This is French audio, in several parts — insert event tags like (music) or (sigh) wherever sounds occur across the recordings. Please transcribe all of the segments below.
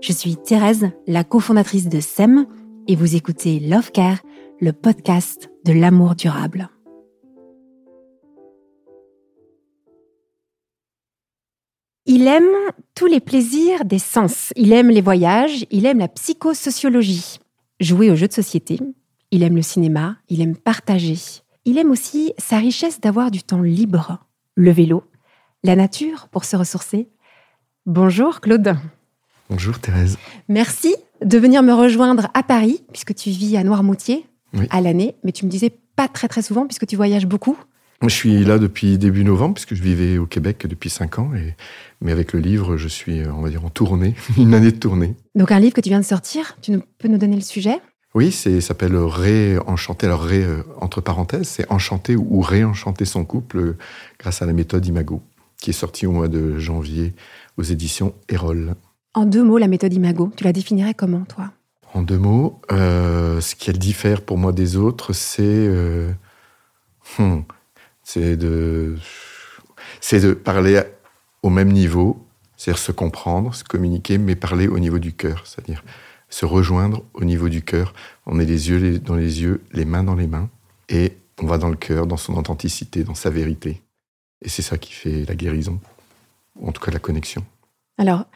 Je suis Thérèse, la cofondatrice de SEM, et vous écoutez Love Care, le podcast de l'amour durable. Il aime tous les plaisirs des sens. Il aime les voyages, il aime la psychosociologie, jouer aux jeux de société, il aime le cinéma, il aime partager. Il aime aussi sa richesse d'avoir du temps libre, le vélo, la nature pour se ressourcer. Bonjour Claude. Bonjour Thérèse. Merci de venir me rejoindre à Paris, puisque tu vis à Noirmoutier à l'année, mais tu me disais pas très très souvent, puisque tu voyages beaucoup. Je suis là depuis début novembre, puisque je vivais au Québec depuis cinq ans. Et, mais avec le livre, je suis, on va dire, en tournée, (laughs) une année de tournée. Donc un livre que tu viens de sortir, tu peux nous donner le sujet? Oui, c'est s'appelle Réenchanter. Alors Ré, euh, entre parenthèses, c'est enchanter ou réenchanter son couple euh, grâce à la méthode Imago, qui est sortie au mois de janvier aux éditions Erol. En deux mots, la méthode Imago, tu la définirais comment, toi? En deux mots, euh, ce qu'elle diffère pour moi des autres, c'est euh, hmm, c'est de c'est de parler au même niveau, c'est-à-dire se comprendre, se communiquer, mais parler au niveau du cœur, c'est-à-dire se rejoindre au niveau du cœur. On est les yeux dans les yeux, les mains dans les mains, et on va dans le cœur, dans son authenticité, dans sa vérité. Et c'est ça qui fait la guérison, en tout cas la connexion. Alors,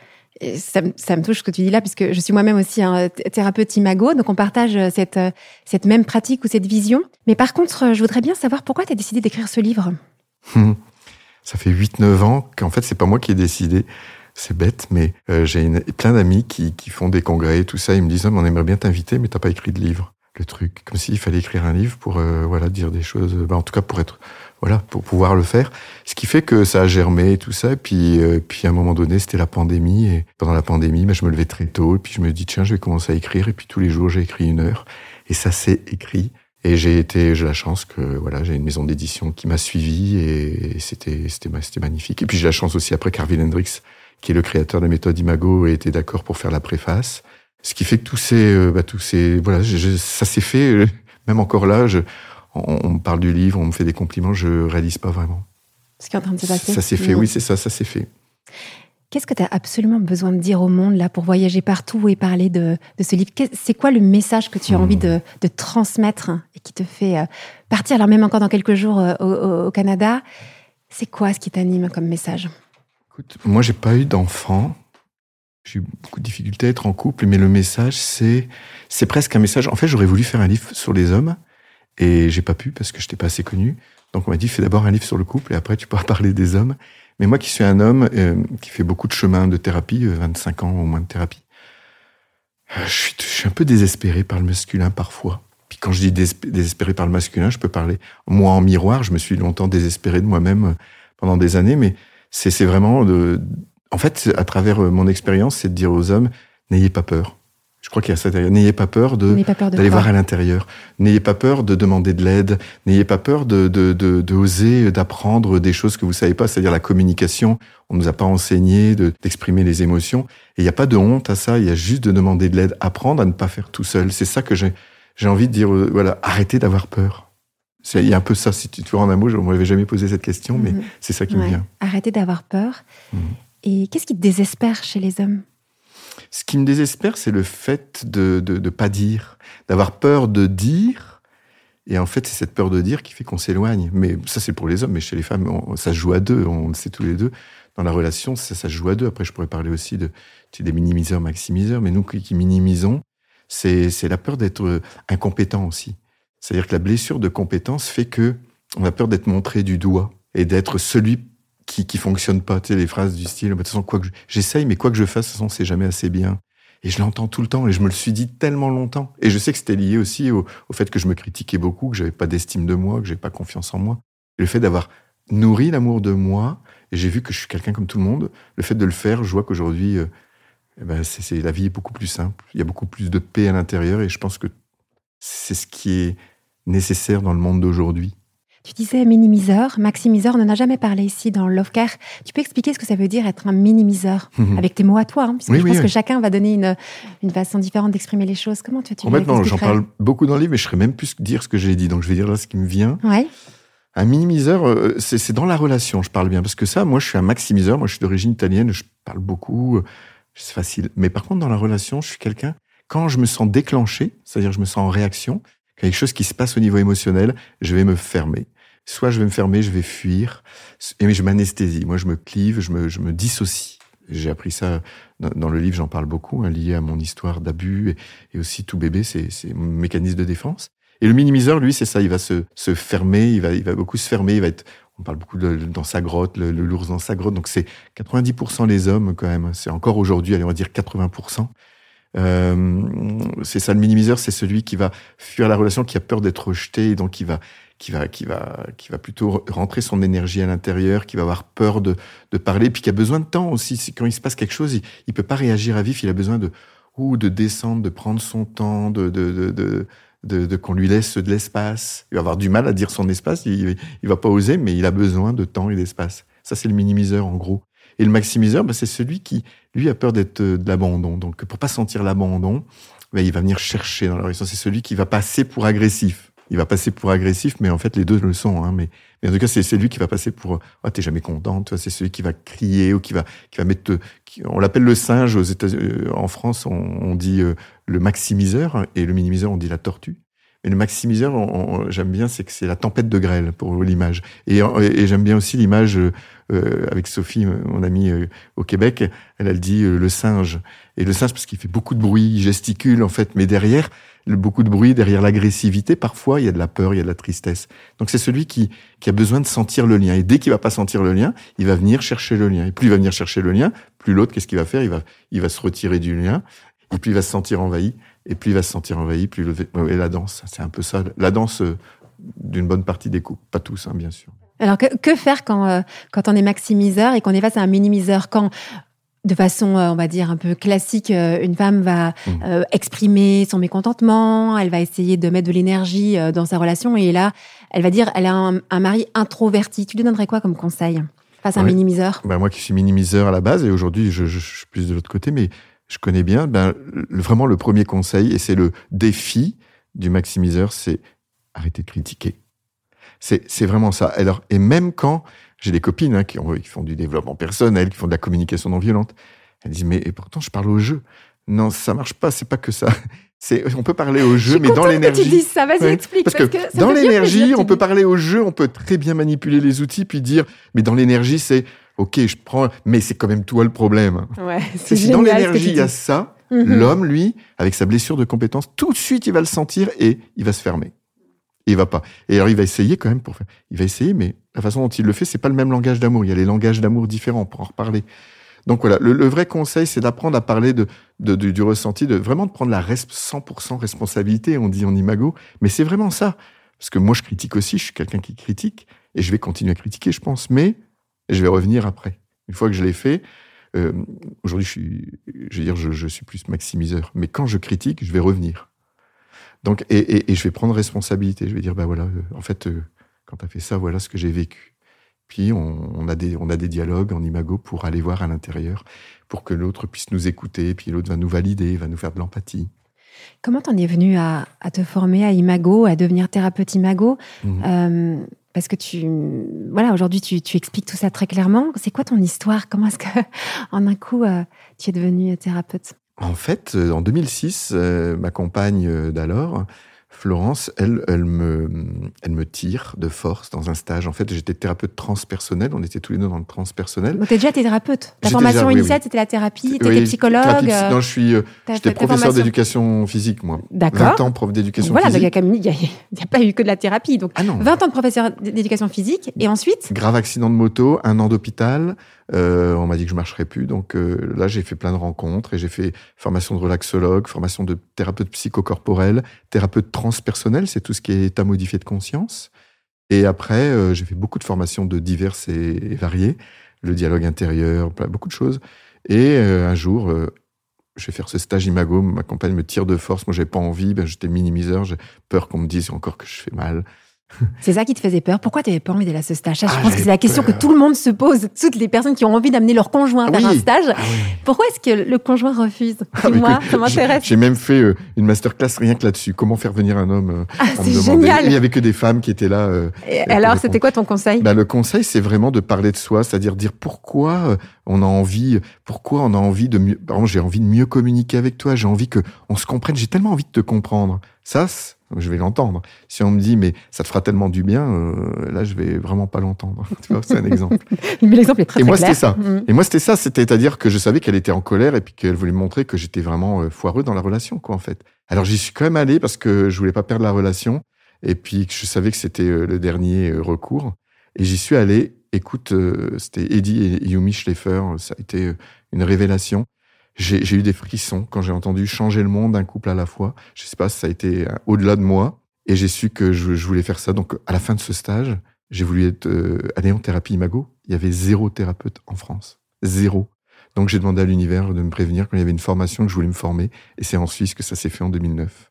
ça, me touche ce que tu dis là, puisque je suis moi-même aussi un thérapeute imago, donc on partage euh, cette, euh, cette même pratique ou cette vision. Mais par contre, euh, je voudrais bien savoir pourquoi tu as décidé d'écrire ce livre? (laughs) Ça fait 8-9 ans qu'en fait, c'est pas moi qui ai décidé. C'est bête, mais j'ai plein d'amis qui, qui, font des congrès et tout ça. Ils me disent, oh, on aimerait bien t'inviter, mais t'as pas écrit de livre. Le truc, comme s'il fallait écrire un livre pour voilà dire des choses. Bah, en tout cas, pour être voilà, pour pouvoir le faire. Ce qui fait que ça a germé et tout ça. Et puis, euh, puis à un moment donné, c'était la pandémie. Et pendant la pandémie, bah, je me levais très tôt. Et puis je me dis, tiens, je vais commencer à écrire. Et puis tous les jours, j'ai écrit une heure. Et ça s'est écrit. Et j'ai été, j'ai la chance que voilà, j'ai une maison d'édition qui m'a suivi et c'était c'était c'était magnifique. Et puis j'ai la chance aussi après Carvin Hendricks, qui est le créateur de la méthode Imago, a été d'accord pour faire la préface. Ce qui fait que tous ces euh, bah, tous ces voilà, ça s'est fait. Euh, même encore là, je, on, me parle du livre, on me fait des compliments, je réalise pas vraiment. Ce qui est en train de se passer. Ça s'est fait, oui, c'est ça, ça s'est fait. Qu'est-ce que tu as absolument besoin de dire au monde là pour voyager partout et parler de, ce livre? C'est quoi le message que tu as envie de, hmm. transmettre et qui te fait euh, partir, alors même encore dans quelques jours euh, au, Canada? C'est quoi ce qui t'anime comme message? Écoute, moi j'ai pas eu d'enfant. J'ai eu beaucoup de difficultés à être en couple, mais le message, c'est, c'est presque un message. En fait, j'aurais voulu faire un livre sur les hommes, et j'ai pas pu parce que je n'étais pas assez connu. Donc on m'a dit, fais d'abord un livre sur le couple et après tu pourras (laughs) parler des hommes. Mais moi qui suis un homme euh, qui fait beaucoup de chemin de thérapie, 25 ans au moins de thérapie, je suis, je suis un peu désespéré par le masculin parfois. Puis quand je dis désespéré par le masculin, je peux parler moi en miroir. Je me suis longtemps désespéré de moi-même pendant des années, mais c'est vraiment de, en fait, à travers mon expérience, c'est de dire aux hommes n'ayez pas peur. Je crois qu'il y a ça N'ayez pas peur d'aller voir à l'intérieur. N'ayez pas peur de demander de l'aide. N'ayez pas peur de de, de, de d'apprendre des choses que vous savez pas, c'est-à-dire la communication. On nous a pas enseigné d'exprimer les émotions. Et il n'y a pas de honte à ça. Il y a juste de demander de l'aide, apprendre à ne pas faire tout seul. C'est ça que j'ai j'ai envie de dire. Euh, voilà, arrêtez d'avoir peur. Il y a un peu ça. Si tu, vois en un mot, je ne m'avais jamais posé cette question, mais mhm. c'est ça qui me vient. Arrêtez d'avoir peur. Mhm. Et qu'est-ce qui te désespère chez les hommes? Ce qui me désespère, c'est le fait de ne pas dire, d'avoir peur de dire. Et en fait, c'est cette peur de dire qui fait qu'on s'éloigne. Mais ça, c'est pour les hommes, mais chez les femmes, ça se joue à deux, on le sait tous les deux. Dans la relation, ça, ça se joue à deux. Après, je pourrais parler aussi de, des minimiseurs, maximiseurs, mais nous qui minimisons, c'est la peur d'être euh, incompétent aussi. C'est-à-dire que la blessure de compétence fait que on a peur d'être montré du doigt et d'être celui qui, qui fonctionne pas. Tu sais, les phrases du style, de toute façon, quoi que j'essaye, mais quoi que je fasse, de toute façon, c'est jamais assez bien. Et je l'entends tout le temps, et je me le suis dit tellement longtemps. Et je sais que c'était lié aussi au, fait que je me critiquais beaucoup, que j'avais pas d'estime de moi, que j'avais pas confiance en moi. le fait d'avoir nourri l'amour de moi, et j'ai vu que je suis quelqu'un comme tout le monde, le fait de le faire, je vois qu'aujourd'hui, euh, eh ben, c'est la vie est beaucoup plus simple. Il y a beaucoup plus de paix à l'intérieur, et je pense que c'est ce qui est nécessaire dans le monde d'aujourd'hui. Tu disais minimiseur, maximiseur, on n'en a jamais parlé ici dans Love Care. Tu peux expliquer ce que ça veut dire être un minimiseur mhm. avec tes mots à toi, hein, parce que je pense que chacun va donner une, une façon différente d'exprimer les choses. Comment tu, tu Maintenant, j'en parle beaucoup dans le livre, mais je serais même plus dire ce que j'ai dit, donc je vais dire là ce qui me vient. Ouais. Un minimiseur, euh, c'est dans la relation, je parle bien, parce que ça, moi, je suis un maximiseur, moi, je suis d'origine italienne, je parle beaucoup, euh, c'est facile. Mais par contre, dans la relation, je suis quelqu'un, quand je me sens déclenché, c'est-à-dire je me sens en réaction, quelque chose qui se passe au niveau émotionnel, je vais me fermer soit je vais me fermer, je vais fuir, et mais je m'anesthésie. Moi, je me clive, je me, je me dissocie. J'ai appris ça dans, le livre, j'en parle beaucoup, hein, lié à mon histoire d'abus et, aussi tout bébé, c'est mon mécanisme de défense. Et le minimiseur, lui, c'est ça, il va se, se fermer, il va, il va beaucoup se fermer, il va être, on parle beaucoup de, dans sa grotte, le, l'ours dans sa grotte, donc c'est 90% les hommes quand même, c'est encore aujourd'hui, allez, on va dire 80%. Euh, c'est ça, le minimiseur, c'est celui qui va fuir la relation, qui a peur d'être rejeté, et donc il va, qui va, qui va, qui va plutôt rentrer son énergie à l'intérieur, qui va avoir peur de, de parler, puis qui a besoin de temps aussi. Quand il se passe quelque chose, il, il peut pas réagir à vif, il a besoin de, ou de descendre, de prendre son temps, de, de, de, de de, qu'on lui laisse de l'espace. Il va avoir du mal à dire son espace, il, il va pas oser, mais il a besoin de temps et d'espace. Ça, c'est le minimiseur, en gros. Et le maximiseur, bah, c'est celui qui, lui, a peur d'être de l'abandon. Donc, pour pas sentir l'abandon, bah, il va venir chercher dans la relation. C'est celui qui va passer pour agressif il va passer pour agressif, mais en fait, les deux le sont. Hein, mais, mais, en tout cas, c'est lui qui va passer pour ah, t'es jamais content. C'est celui qui va crier ou qui va, qui va mettre. on l'appelle le singe aux États euh, En France, on, dit euh, le maximiseur et le minimiseur, on dit la tortue. Mais le maximiseur, j'aime bien, c'est que c'est la tempête de grêle pour l'image. Et, et j'aime bien aussi l'image euh, avec Sophie, mon amie au Québec. Elle, elle dit le singe. Et le singe, parce qu'il fait beaucoup de bruit, il gesticule en fait, mais derrière, beaucoup de bruit, derrière l'agressivité, parfois, il y a de la peur, il y a de la tristesse. Donc c'est celui qui, qui a besoin de sentir le lien. Et dès qu'il va pas sentir le lien, il va venir chercher le lien. Et plus il va venir chercher le lien, plus l'autre, qu'est-ce qu'il va faire? Il va, il va se retirer du lien. Et puis il va se sentir envahi. Et plus il va se sentir envahi, plus le... Et la danse, c'est un peu ça. La danse euh, d'une bonne partie des couples. Pas tous, hein, bien sûr. Alors que, que faire quand, euh, quand on est maximiseur et qu'on est face à un minimiseur Quand de façon, euh, on va dire, un peu classique, une femme va mmh. euh, exprimer son mécontentement, elle va essayer de mettre de l'énergie dans sa relation, et là, elle va dire, elle a un, mari introverti. Tu lui donnerais quoi comme conseil face à un minimiseur? Ben Moi qui suis minimiseur à la base, et aujourd'hui je, suis plus de l'autre côté, mais je connais bien, ben, vraiment le premier conseil, et c'est le défi du maximiseur, c'est arrêter de critiquer. C'est vraiment ça. Alors, et même quand j'ai des copines hein, qui, font du développement personnel, qui font de la communication non violente. Elles disent mais pourtant je parle au jeu. Non, ça marche pas. C'est pas que ça. (laughs) C'est, on peut parler au jeu, mais dans l'énergie. tu dis ça, vas-y, explique. Parce, que, dans l'énergie, on peut parler au jeu, on peut très bien manipuler les outils, puis dire, mais dans l'énergie, c'est, ok, je prends, mais c'est quand même toi le problème. Ouais, c'est si dans l'énergie, il y a ça, mhm. l'homme, lui, avec sa blessure de compétence, tout de suite, il va le sentir et il va se fermer. Et il va pas. Et alors il va essayer quand même pour faire. Il va essayer, mais la façon dont il le fait, c'est pas le même langage d'amour. Il y a les langages d'amour différents pour en reparler. Donc voilà, le, vrai conseil, c'est d'apprendre à parler de, du ressenti, de vraiment de prendre la 100% responsabilité. On dit en imago, mais c'est vraiment ça. Parce que moi, je critique aussi. Je suis quelqu'un qui critique et je vais continuer à critiquer, je pense. Mais je vais revenir après. Une fois que je l'ai fait, euh, aujourd'hui, je suis, je veux dire, je, suis plus maximiseur. Mais quand je critique, je vais revenir. Donc, et, je vais prendre responsabilité. Je vais dire, bah voilà, euh, en fait, euh, quand tu as fait ça, voilà ce que j'ai vécu. Puis on, a des, on a des dialogues en imago pour aller voir à l'intérieur, pour que l'autre puisse nous écouter, puis l'autre va nous valider, va nous faire de l'empathie. Comment t'en es venu à, te former à Imago, à devenir thérapeute Imago? Mmh parce que tu, voilà, aujourd'hui, tu, expliques tout ça très clairement. C'est quoi ton histoire? Comment est-ce que, (laughs) en un coup, euh, tu es devenu thérapeute? En fait, euh, en 2006, euh, ma compagne d'alors Florence, elle, elle me, elle me tire de force dans un stage. En fait, j'étais thérapeute transpersonnel. On était tous les deux dans le transpersonnel. Donc, t'es déjà thérapeute. Ta formation initiale, c'était la thérapie. T'étais psychologue. Euh, non, je suis, euh, j'étais professeur d'éducation physique, moi. D'accord. 20 ans prof d'éducation voilà, physique. Voilà, il n'y a, pas eu que de la thérapie. Donc, ah 20 ans de professeur d'éducation physique. Et ensuite? Grave accident de moto, un an d'hôpital. Euh, on m'a dit que je marcherais plus. Donc euh, là, j'ai fait plein de rencontres et j'ai fait formation de relaxologue, formation de thérapeute psychocorporel, thérapeute transpersonnel, c'est tout ce qui est état modifié de conscience. Et après, euh, j'ai fait beaucoup de formations de diverses et, variées, le dialogue intérieur, beaucoup de choses. Et un jour, je vais faire ce stage imago, ma compagne me tire de force, moi j'ai pas envie, ben, j'étais minimiseur, j'ai peur qu'on me dise encore que je fais mal. C'est ça qui te faisait peur. Pourquoi tu n'avais pas envie d'aller à ce stage? Je ah, pense que c'est la question que tout le monde se pose. Toutes les personnes qui ont envie d'amener leur conjoint vers un stage. Ah Pourquoi est-ce que le conjoint refuse? Ah, Dis-moi, ça m'intéresse. J'ai même fait euh, une masterclass rien que là-dessus. Comment faire venir un homme euh, ah, C'est génial. Il n'y avait que des femmes qui étaient là. Euh, Et alors, c'était quoi ton conseil? Bah, Le conseil, c'est vraiment de parler de soi, c'est-à-dire dire pourquoi on a envie, pourquoi on a envie de mieux. Par exemple, j'ai envie de mieux communiquer avec toi. J'ai envie que on se comprenne. J'ai tellement envie de te comprendre. Ça, je vais l'entendre. Si on me dit, mais ça te fera tellement du bien, euh, là, je vais vraiment pas l'entendre. (laughs) c'est un exemple. (laughs) mais l'exemple est très, Et moi, c'était ça. Mm. Et moi, c'était ça. C'est-à-dire que je savais qu'elle était en colère et puis qu'elle voulait montrer que j'étais vraiment euh, foireux dans la relation, quoi, en fait. Alors, j'y suis quand même allé parce que je voulais pas perdre la relation et puis que je savais que c'était euh, le dernier recours. Et j'y suis allé. Écoute, c'était Eddie et Yumi Schleifer. Ça a été une révélation j'ai eu des frissons quand j'ai entendu changer le monde d'un couple à la fois. Je sais pas ça a été euh, au-delà de moi. Et j'ai su que je, voulais faire ça. Donc, à la fin de ce stage, j'ai voulu être, euh, aller en thérapie imago. Il y avait zéro thérapeute en France. Zéro. Donc, j'ai demandé à l'univers de me prévenir quand il y avait une formation que je voulais me former. Et c'est en Suisse que ça s'est fait en 2009.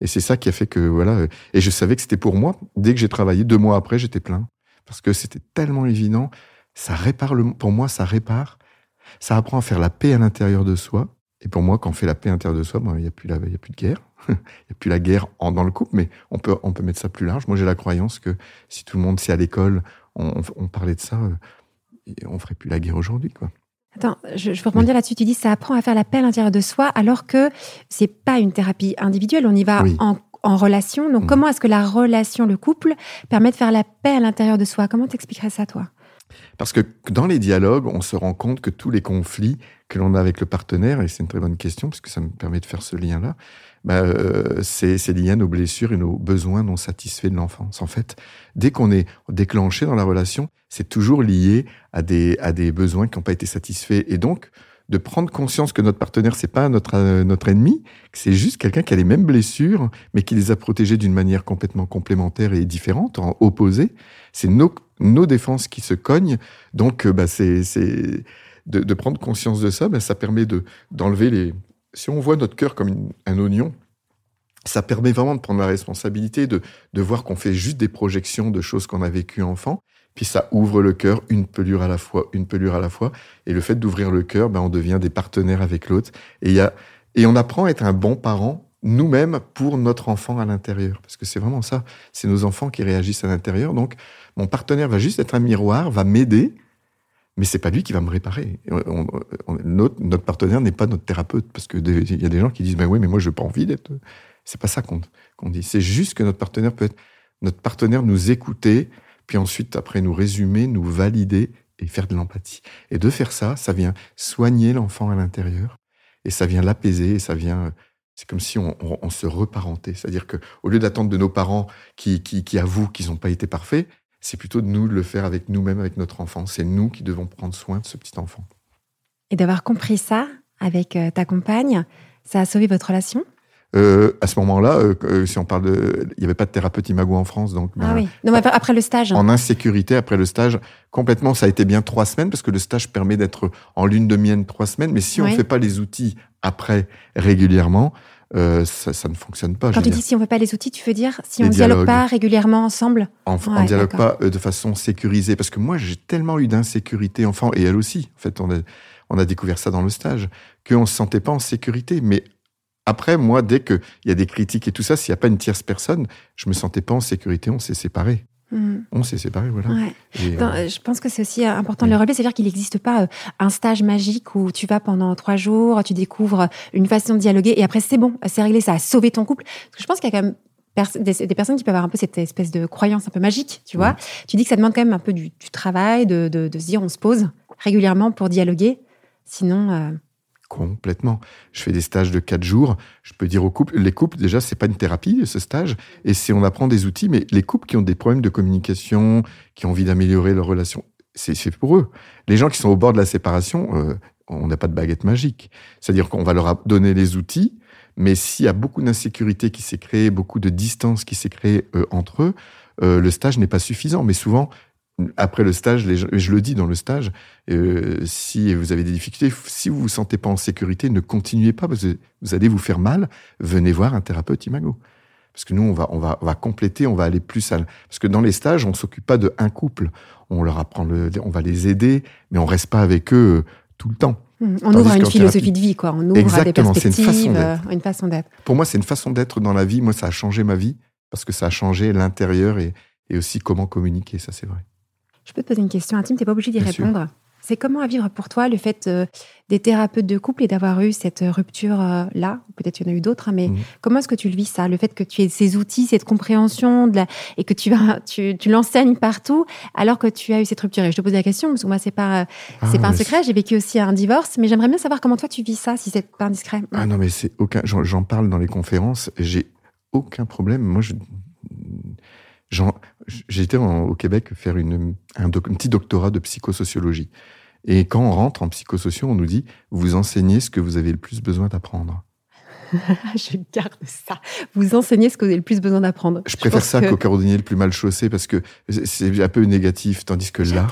Et c'est ça qui a fait que, voilà. Euh, et je savais que c'était pour moi. Dès que j'ai travaillé, deux mois après, j'étais plein. Parce que c'était tellement évident. Ça répare le, pour moi, ça répare ça apprend à faire la paix à l'intérieur de soi. Et pour moi, quand on fait la paix à l'intérieur de soi, il n'y a, plus la, y a plus de guerre. (laughs) Il n'y a plus la guerre en, dans le couple, mais on peut, on peut mettre ça plus large. Moi, j'ai la croyance que si tout le monde, c'est à l'école, on, on, parlait de ça, euh, on ferait plus la guerre aujourd'hui. quoi. Attends, je, je veux rebondir là-dessus. Tu dis ça apprend à faire la paix à l'intérieur de soi, alors que c'est pas une thérapie individuelle. On y va en, en, relation. Donc, mmh. comment est-ce que la relation, le couple, permet de faire la paix à l'intérieur de soi? Comment t'expliquerais ça, toi? Parce que dans les dialogues, on se rend compte que tous les conflits que l'on a avec le partenaire, et c'est une très bonne question, parce que ça me permet de faire ce lien-là, bah, euh, c'est lié à nos blessures et nos besoins non satisfaits de l'enfance. En fait, dès qu'on est déclenché dans la relation, c'est toujours lié à des, à des besoins qui n'ont pas été satisfaits. Et donc, de prendre conscience que notre partenaire, c'est pas notre, euh, notre ennemi, que c'est juste quelqu'un qui a les mêmes blessures, mais qui les a protégées d'une manière complètement complémentaire et différente, en opposé. C'est nos, nos défenses qui se cognent. Donc, euh, bah, c'est, de, de, prendre conscience de ça, bah, ça permet de, d'enlever les. Si on voit notre cœur comme un oignon, ça permet vraiment de prendre la responsabilité, de, de voir qu'on fait juste des projections de choses qu'on a vécues enfant puis ça ouvre le cœur, une pelure à la fois, une pelure à la fois. Et le fait d'ouvrir le cœur, ben, on devient des partenaires avec l'autre. Et, et on apprend à être un bon parent nous-mêmes pour notre enfant à l'intérieur. Parce que c'est vraiment ça. C'est nos enfants qui réagissent à l'intérieur. Donc, mon partenaire va juste être un miroir, va m'aider, mais c'est pas lui qui va me réparer. notre, partenaire n'est pas notre thérapeute. Parce qu'il y a des gens qui disent, ben oui, mais moi, je n'ai pas envie d'être. C'est pas ça qu'on dit. C'est juste que notre partenaire peut être. Notre partenaire nous écouter, puis ensuite, après, nous résumer, nous valider et faire de l'empathie. Et de faire ça, ça vient soigner l'enfant à l'intérieur, et ça vient l'apaiser, et ça vient, c'est comme si on, se reparentait. C'est-à-dire que au lieu d'attendre de nos parents qui, qui, avouent qu'ils n'ont pas été parfaits, c'est plutôt de nous de le faire avec nous-mêmes, avec notre enfant. C'est nous qui devons prendre soin de ce petit enfant. Et d'avoir compris ça avec euh, ta compagne, ça a sauvé votre relation? Euh, à ce moment-là, euh, si on parle de, il n'y avait pas de thérapeute imago en France, donc. Ah oui. Non, mais après le stage. En insécurité après le stage, complètement, ça a été bien trois semaines parce que le stage permet d'être en lune de mienne trois semaines. Mais si on ne fait pas les outils après régulièrement, euh, ça, ça, ne fonctionne pas. Quand tu dis si on ne fait pas les outils, tu veux dire si on ne dialogue pas régulièrement ensemble On ne dialogue pas euh, de façon sécurisée. Parce que moi, j'ai tellement eu d'insécurité enfant, et elle aussi. En fait, on a, on a découvert ça dans le stage, qu'on ne se sentait pas en sécurité. Mais après, moi, dès qu'il y a des critiques et tout ça, s'il n'y a pas une tierce personne, je me sentais pas en sécurité, on s'est séparés. Hmm. On s'est séparés, voilà. Euh, je pense que c'est aussi euh, important de le relever, c'est-à-dire qu'il n'existe pas euh, un stage magique où tu vas pendant trois jours, tu découvres une façon de dialoguer et après c'est bon, c'est réglé, ça a sauvé ton couple. Parce que je pense qu'il y a quand même des, personnes qui peuvent avoir un peu cette espèce de croyance un peu magique, tu vois. Tu dis que ça demande quand même un peu du, travail, de, se dire on se pose régulièrement pour dialoguer, sinon... Complètement. Je fais des stages de quatre jours. Je peux dire aux couples, les couples, déjà, c'est pas une thérapie, ce stage. Et c'est, on apprend des outils, mais les couples qui ont des problèmes de communication, qui ont envie d'améliorer leur relation, c'est, pour eux. Les gens qui sont au bord de la séparation, euh, on n'a pas de baguette magique. C'est-à-dire qu'on va leur donner les outils, mais s'il y a beaucoup d'insécurité qui s'est créée, beaucoup de distance qui s'est créée euh, entre eux, euh, le stage n'est pas suffisant. Mais souvent, après le stage, je le dis dans le stage, euh, si vous avez des difficultés, si vous vous sentez pas en sécurité, ne continuez pas, parce que vous allez vous faire mal. Venez voir un thérapeute imago. Parce que nous, on va, on va, on va compléter, on va aller plus à... Parce que dans les stages, on s'occupe pas de un couple. On leur apprend, le, on va les aider, mais on reste pas avec eux euh, tout le temps. Mmh. On ouvre à une philosophie de vie, quoi. On ouvre à des perspectives, une une façon d'être. Pour moi, c'est une façon d'être dans la vie. Moi, ça a changé ma vie parce que ça a changé l'intérieur et, et aussi comment communiquer. Ça, c'est vrai. Je peux te poser une question intime, tu n'es pas obligé d'y répondre. C'est comment à vivre pour toi le fait euh, des thérapeutes de couple et d'avoir eu cette rupture-là euh, Peut-être qu'il y en a eu d'autres, hein, mais mhm. comment est-ce que tu le vis ça? Le fait que tu aies ces outils, cette compréhension de la... et que tu, tu, tu l'enseignes partout alors que tu as eu cette rupture? Et je te pose la question, parce que moi, ce n'est pas, ah, c'est pas un secret. J'ai vécu aussi un divorce, mais j'aimerais bien savoir comment toi tu vis ça, si c'est pas indiscret. Ah non, mais c'est aucun. J'en parle dans les conférences. J'ai aucun problème. Moi, je J'étais au Québec faire une, un, petit doctorat de psychosociologie. Et quand on rentre en psychosociologie, on nous dit vous enseignez ce que vous avez le plus besoin d'apprendre. (laughs) je garde ça. Vous enseignez ce que vous avez le plus besoin d'apprendre. Je, préfère ça qu'au cordonnier le plus mal chaussé parce que c'est un peu négatif, tandis que là,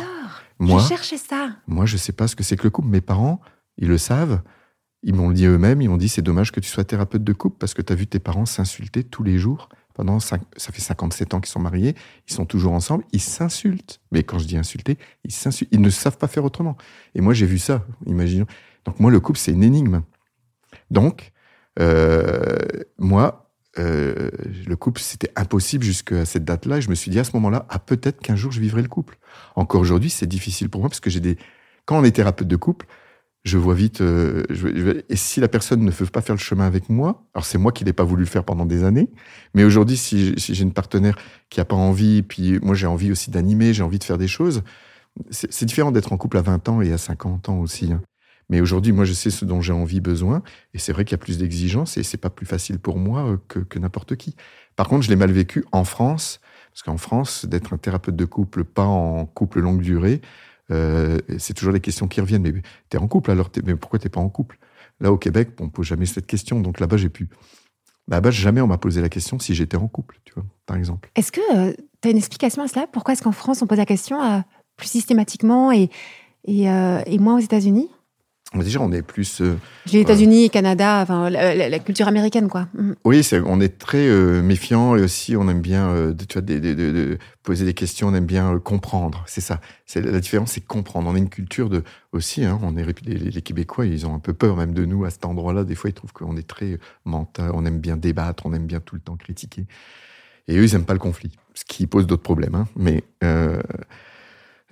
moi, je cherchais ça. Moi, je sais pas ce que c'est que le couple. Mes parents, ils le savent. Ils m'ont dit eux-mêmes. Ils m'ont dit c'est dommage que tu sois thérapeute de couple parce que tu as vu tes parents s'insulter tous les jours pendant ça fait 57 ans qu'ils sont mariés, ils sont toujours ensemble, ils s'insultent. Mais quand je dis insulter, ils ne savent pas faire autrement. Et moi, j'ai vu ça, imaginons. Donc moi, le couple, c'est une énigme. Donc, euh, moi, euh, le couple, c'était impossible jusqu'à cette date-là. Et je me suis dit à ce moment-là, ah, peut-être qu'un jour, je vivrai le couple. Encore aujourd'hui, c'est difficile pour moi parce que j'ai des... Quand on est thérapeute de couple, je vois vite. Euh, et si la personne ne veut pas faire le chemin avec moi, alors c'est moi qui l'ai pas voulu le faire pendant des années, mais aujourd'hui, si, j'ai une partenaire qui a pas envie, puis moi j'ai envie aussi d'animer, j'ai envie de faire des choses, c'est différent d'être en couple à 20 ans et à 50 ans aussi. Hein. Mais aujourd'hui, moi, je sais ce dont j'ai envie, besoin, et c'est vrai qu'il y a plus d'exigences, et c'est pas plus facile pour moi euh, que n'importe qui. Par contre, je l'ai mal vécu en France, parce qu'en France, d'être un thérapeute de couple, pas en couple longue durée, euh, c'est toujours les questions qui reviennent. Mais tu es en couple alors Mais pourquoi t'es pas en couple? Là, au Québec, on ne pose jamais cette question. Donc là-bas, j'ai pu. Là-bas, jamais on m'a posé la question si j'étais en couple, tu vois, par exemple. Est-ce que euh, tu as une explication à cela? Pourquoi est-ce qu'en France, on pose la question euh, plus systématiquement et, et, et moins aux États-Unis? Déjà, on est plus. Euh, les États-Unis et Canada, enfin, la, culture américaine, quoi. Mm. Oui, on est très euh, méfiant et aussi on aime bien euh, tu vois, poser des questions, on aime bien comprendre. C'est ça. La différence, c'est comprendre. On a une culture de aussi. Hein, on est les, Québécois, ils ont un peu peur même de nous à cet endroit-là. Des fois, ils trouvent qu'on est très mental. On aime bien débattre, on aime bien tout le temps critiquer. Et eux, ils n'aiment pas le conflit, ce qui pose d'autres problèmes. Hein. Mais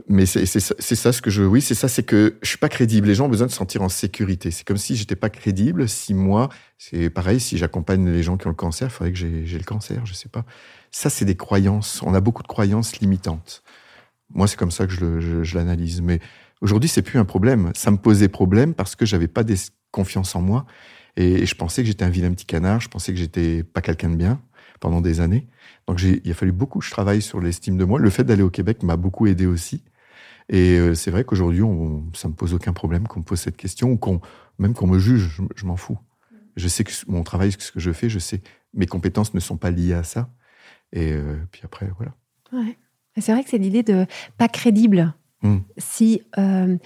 mais c'est ça ce que je. Oui, c'est ça, c'est que je suis pas crédible. Les gens ont besoin de se sentir en sécurité. C'est comme si j'étais pas crédible. Si moi, c'est pareil, si j'accompagne les gens qui ont le cancer, il faudrait que j'ai le cancer, je sais pas. Ça, c'est des croyances. On a beaucoup de croyances limitantes. Moi, c'est comme ça que je, l'analyse. Mais aujourd'hui, c'est plus un problème. Ça me posait problème parce que j'avais pas des confiance en moi. Et, je pensais que j'étais un vilain petit canard, je pensais que j'étais pas quelqu'un de bien pendant des années. Donc il a fallu beaucoup que je travaille sur l'estime de moi. Le fait d'aller au Québec m'a beaucoup aidé aussi. Et euh, c'est vrai qu'aujourd'hui, ça me pose aucun problème qu'on me pose cette question ou qu'on, même qu'on me juge, je, m'en fous. Je sais que mon travail, ce que je fais, je sais, mes compétences ne sont pas liées à ça. Et euh, puis après, voilà. Ouais. C'est vrai que c'est l'idée de pas crédible. Hmm. Si euh,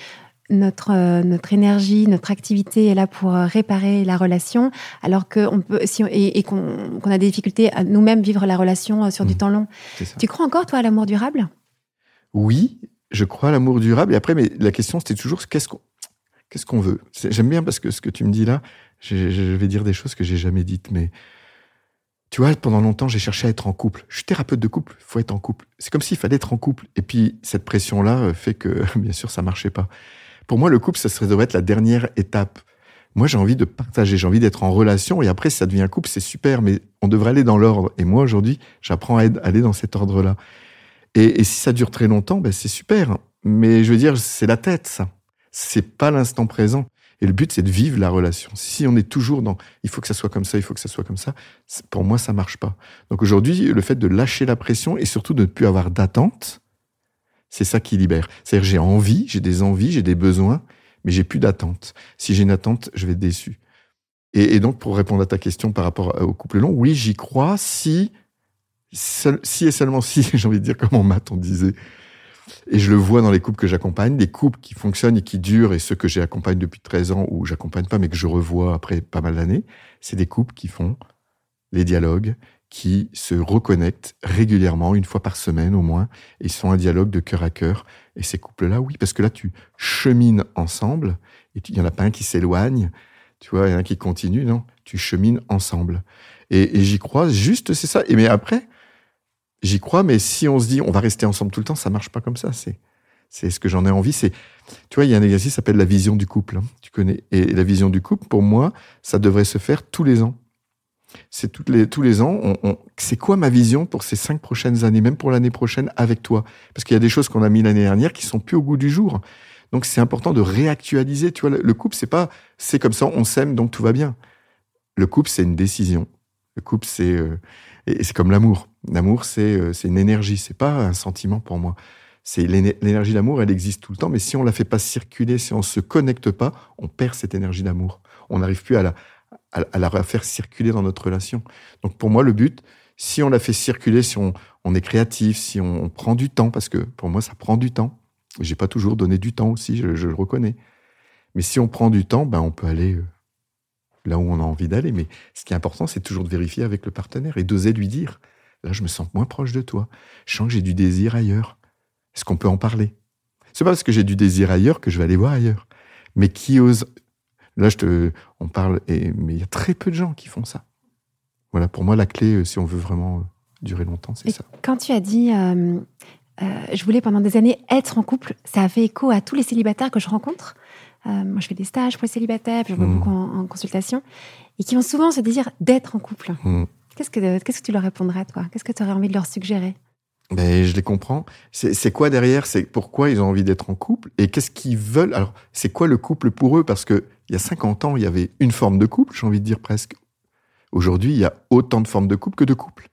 notre, euh, notre énergie, notre activité est là pour euh, réparer la relation, alors qu'on peut, si et, qu'on a des difficultés à nous-mêmes vivre la relation euh, sur du mmh. temps long. Tu crois encore, toi, à l'amour durable? Oui, je crois à l'amour durable. Et après, mais la question, c'était toujours qu'est-ce qu'on qu'est-ce qu'on veut? J'aime bien parce que ce que tu me dis là, je, vais dire des choses que j'ai jamais dites, mais tu vois, pendant longtemps, j'ai cherché à être en couple. Je suis thérapeute de couple, il faut être en couple. C'est comme s'il fallait être en couple. Et puis, cette pression-là fait que, (laughs) bien sûr, ça marchait pas. Pour moi, le couple, ça devrait être la dernière étape. Moi, j'ai envie de partager, j'ai envie d'être en relation. Et après, si ça devient couple, c'est super, mais on devrait aller dans l'ordre. Et moi, aujourd'hui, j'apprends à aller dans cet ordre-là. Et, si ça dure très longtemps, ben, c'est super. Mais je veux dire, c'est la tête, ça. C'est pas l'instant présent. Et le but, c'est de vivre la relation. Si on est toujours dans il faut que ça soit comme ça, il faut que ça soit comme ça, pour moi, ça marche pas. Donc aujourd'hui, le fait de lâcher la pression et surtout de ne plus avoir d'attente, c'est ça qui libère. C'est-à-dire j'ai envie, j'ai des envies, j'ai des besoins, mais j'ai plus d'attente. Si j'ai une attente, je vais être déçu. Et, donc pour répondre à ta question par rapport au couple long, oui, j'y crois si, si et seulement si, (laughs) j'ai envie de dire comme en maths on disait. Et je le vois dans les couples que j'accompagne, des couples qui fonctionnent et qui durent, et ceux que j'accompagne depuis 13 ans ou j'accompagne pas, mais que je revois après pas mal d'années, c'est des couples qui font les dialogues, qui se reconnectent régulièrement, une fois par semaine au moins, et ils sont un dialogue de cœur à cœur. Et ces couples-là, oui, parce que là, tu chemines ensemble, et il n'y en a pas un qui s'éloigne, tu vois, il y en a un qui continue, non, tu chemines ensemble. Et, j'y crois, juste, c'est ça. Et mais après, j'y crois, mais si on se dit, on va rester ensemble tout le temps, ça marche pas comme ça. C'est, c'est ce que j'en ai envie. C'est, tu vois, il y a un exercice qui s'appelle la vision du couple. Hein. tu connais. Et la vision du couple, pour moi, ça devrait se faire tous les ans c'est les, tous les ans, on, c'est quoi ma vision pour ces cinq prochaines années, même pour l'année prochaine avec toi? Parce qu'il y a des choses qu'on a mis l'année dernière qui sont plus au goût du jour. Donc c'est important de réactualiser. Tu vois, le, couple, c'est pas, c'est comme ça, on s'aime, donc tout va bien. Le couple, c'est une décision. Le couple, c'est euh, et, c'est comme l'amour. L'amour, c'est euh, c'est une énergie. C'est pas un sentiment pour moi. C'est l'énergie d'amour, elle existe tout le temps, mais si on la fait pas circuler, si on se connecte pas, on perd cette énergie d'amour. On n'arrive plus à la, à, la faire circuler dans notre relation. Donc pour moi, le but, si on la fait circuler, si on, est créatif, si on, prend du temps, parce que pour moi, ça prend du temps. J'ai pas toujours donné du temps aussi, je, le reconnais. Mais si on prend du temps, ben on peut aller euh, là où on a envie d'aller. Mais ce qui est important, c'est toujours de vérifier avec le partenaire et d'oser lui dire là, je me sens moins proche de toi. Je sens que j'ai du désir ailleurs. Est-ce qu'on peut en parler? C'est pas parce que j'ai du désir ailleurs que je vais aller voir ailleurs. Mais qui ose Là, je te, on parle, et, mais il y a très peu de gens qui font ça. Voilà, pour moi, la clé, euh, si on veut vraiment euh, durer longtemps, c'est ça. Quand tu as dit, euh, je voulais pendant des années être en couple, ça a fait écho à tous les célibataires que je rencontre. moi, je fais des stages pour les célibataires, puis je vois mmh. beaucoup en, consultation, et qui ont souvent ce désir d'être en couple. Mmh. Qu'est-ce que, qu'est-ce que tu leur répondrais, toi? Qu'est-ce que tu aurais envie de leur suggérer? Ben, je les comprends. C'est quoi derrière? C'est pourquoi ils ont envie d'être en couple? Et qu'est-ce qu'ils veulent? Alors, c'est quoi le couple pour eux? Parce que il y a 50 ans, il y avait une forme de couple, j'ai envie de dire presque. Aujourd'hui, il y a autant de formes de couple que de couple.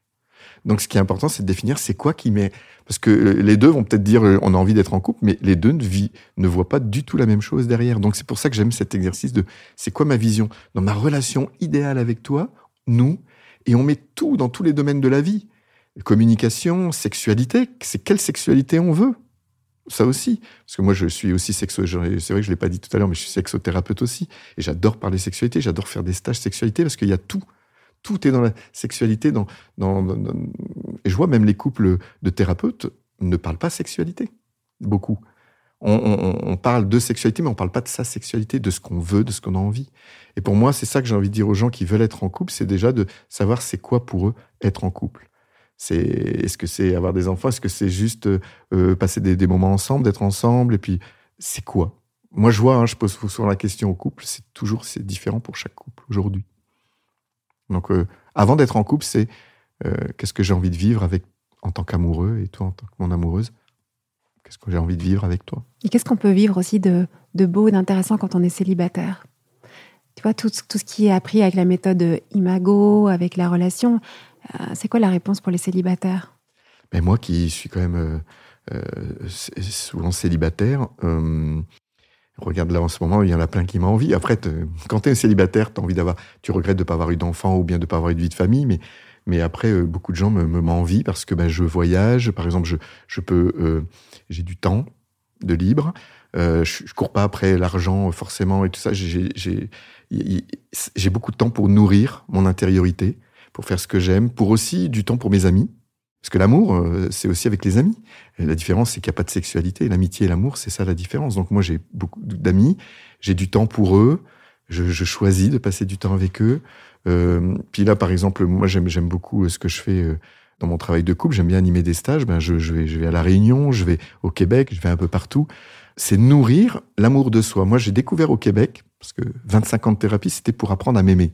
Donc, ce qui est important, c'est de définir c'est quoi qui met. Parce que euh, les deux vont peut-être dire euh, on a envie d'être en couple, mais les deux ne, vit, ne voient pas du tout la même chose derrière. Donc, c'est pour ça que j'aime cet exercice de c'est quoi ma vision dans ma relation idéale avec toi, nous, et on met tout dans tous les domaines de la vie. Communication, sexualité, c'est quelle sexualité on veut? Ça aussi. Parce que moi, je suis aussi sexo. C'est vrai que je l'ai pas dit tout à l'heure, mais je suis sexothérapeute aussi. Et j'adore parler sexualité. J'adore faire des stages sexualité parce qu'il y a tout. Tout est dans la sexualité. Dans, Et je vois même les couples de thérapeutes ne parlent pas sexualité. Beaucoup. On, parle de sexualité, mais on parle pas de sa sexualité, de ce qu'on veut, de ce qu'on a envie. Et pour moi, c'est ça que j'ai envie de dire aux gens qui veulent être en couple, c'est déjà de savoir c'est quoi pour eux être en couple. C'est est-ce que c'est avoir des enfants? Est-ce que c'est juste euh, passer des, moments ensemble, d'être ensemble? Et puis c'est quoi? Moi, je vois, hein, je pose souvent la question au couple. C'est toujours c'est différent pour chaque couple aujourd'hui. Donc, euh, avant d'être en couple, c'est euh, qu'est-ce que j'ai envie de vivre avec en tant qu'amoureux et toi en tant que mon amoureuse? Qu'est-ce que j'ai envie de vivre avec toi? Et qu'est-ce qu'on peut vivre aussi de, de beau et d'intéressant quand on est célibataire? Tu vois, tout, tout ce qui est appris avec la méthode Imago, avec la relation, c'est quoi la réponse pour les célibataires? Mais moi qui suis quand même euh, souvent célibataire, regarde là en ce moment, il y en a plein qui m'ont. Après, quand tu es célibataire, as envie d'avoir, tu regrettes de ne pas avoir eu d'enfant ou bien de ne pas avoir eu de vie de famille, mais après, euh, beaucoup de gens me, me m'envient parce que ben, je voyage. Par exemple, je, peux, euh, j'ai du temps de libre. Euh, je, je cours pas après l'argent forcément et tout ça. J'ai, j'ai beaucoup de temps pour nourrir mon intériorité, pour faire ce que j'aime, pour aussi du temps pour mes amis. Parce que l'amour, euh, c'est aussi avec les amis. La différence, c'est qu'il n'y a pas de sexualité. L'amitié et l'amour, c'est ça la différence. Donc moi, j'ai beaucoup d'amis, j'ai du temps pour eux, je, choisis de passer du temps avec eux. Euh, puis là, par exemple, moi, j'aime, beaucoup euh, ce que je fais dans mon travail de couple. J'aime bien animer des stages. Ben, je, vais, je vais à La Réunion, je vais au Québec, je vais un peu partout. C'est nourrir l'amour de soi. Moi, j'ai découvert au Québec, parce que 25 ans de thérapie, c'était pour apprendre à m'aimer.